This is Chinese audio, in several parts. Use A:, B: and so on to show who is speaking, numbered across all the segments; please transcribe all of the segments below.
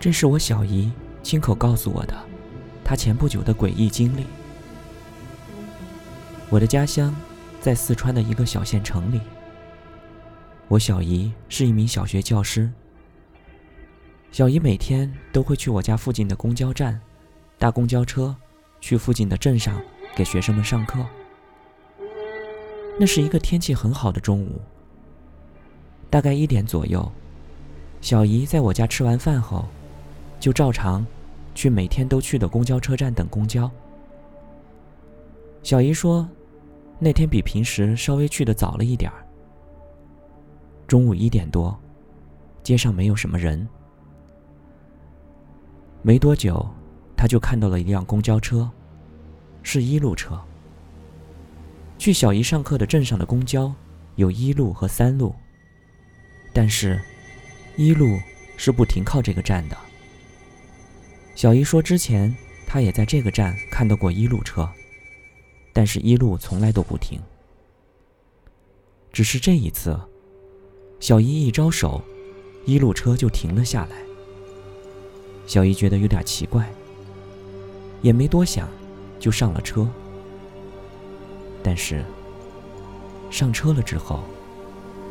A: 这是我小姨亲口告诉我的，她前不久的诡异经历。我的家乡在四川的一个小县城里。我小姨是一名小学教师。小姨每天都会去我家附近的公交站，搭公交车去附近的镇上给学生们上课。那是一个天气很好的中午，大概一点左右，小姨在我家吃完饭后。就照常去每天都去的公交车站等公交。小姨说，那天比平时稍微去的早了一点儿。中午一点多，街上没有什么人。没多久，她就看到了一辆公交车，是一路车。去小姨上课的镇上的公交有一路和三路，但是，一路是不停靠这个站的。小姨说：“之前她也在这个站看到过一路车，但是一路从来都不停。只是这一次，小姨一招手，一路车就停了下来。小姨觉得有点奇怪，也没多想，就上了车。但是上车了之后，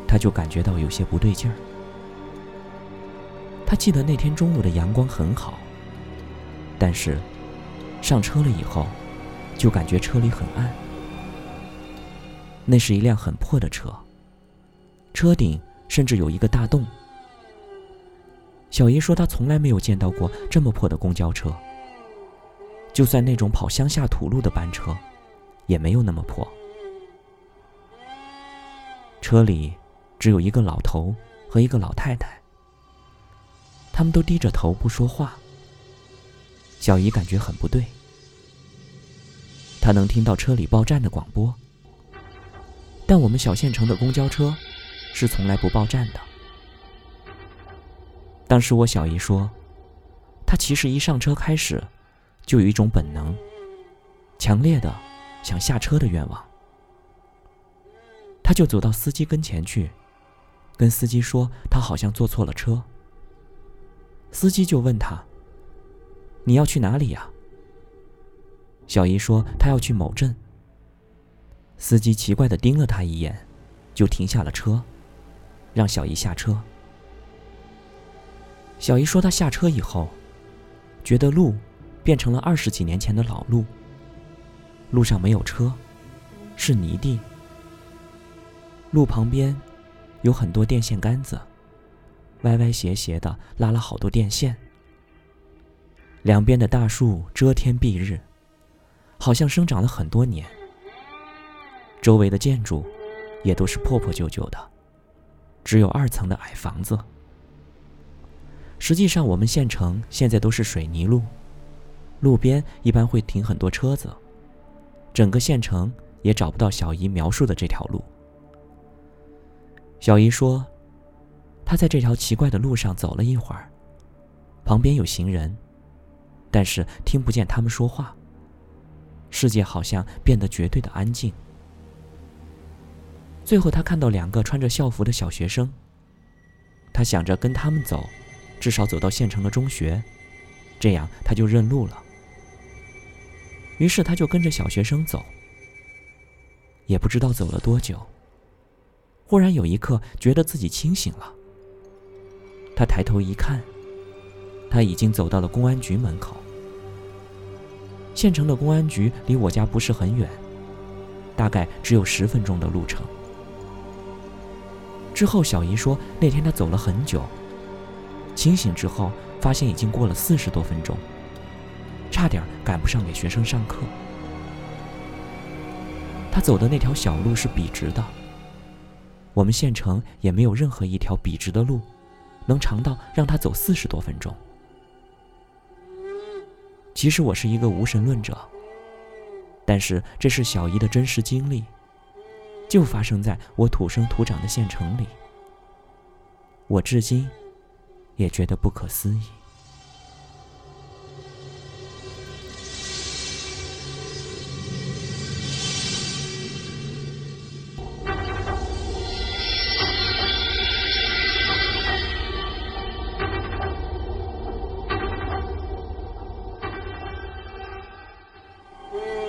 A: 她就感觉到有些不对劲儿。她记得那天中午的阳光很好。”但是，上车了以后，就感觉车里很暗。那是一辆很破的车，车顶甚至有一个大洞。小姨说她从来没有见到过这么破的公交车，就算那种跑乡下土路的班车，也没有那么破。车里只有一个老头和一个老太太，他们都低着头不说话。小姨感觉很不对，她能听到车里报站的广播，但我们小县城的公交车是从来不报站的。当时我小姨说，她其实一上车开始，就有一种本能，强烈的想下车的愿望。她就走到司机跟前去，跟司机说她好像坐错了车。司机就问她。你要去哪里呀？小姨说她要去某镇。司机奇怪的盯了她一眼，就停下了车，让小姨下车。小姨说她下车以后，觉得路变成了二十几年前的老路。路上没有车，是泥地。路旁边有很多电线杆子，歪歪斜斜的拉了好多电线。两边的大树遮天蔽日，好像生长了很多年。周围的建筑也都是破破旧旧的，只有二层的矮房子。实际上，我们县城现在都是水泥路，路边一般会停很多车子。整个县城也找不到小姨描述的这条路。小姨说，她在这条奇怪的路上走了一会儿，旁边有行人。但是听不见他们说话。世界好像变得绝对的安静。最后，他看到两个穿着校服的小学生。他想着跟他们走，至少走到县城的中学，这样他就认路了。于是他就跟着小学生走。也不知道走了多久，忽然有一刻觉得自己清醒了。他抬头一看。他已经走到了公安局门口。县城的公安局离我家不是很远，大概只有十分钟的路程。之后，小姨说那天她走了很久，清醒之后发现已经过了四十多分钟，差点赶不上给学生上课。他走的那条小路是笔直的，我们县城也没有任何一条笔直的路，能长到让他走四十多分钟。其实我是一个无神论者，但是这是小姨的真实经历，就发生在我土生土长的县城里。我至今也觉得不可思议。Whoa.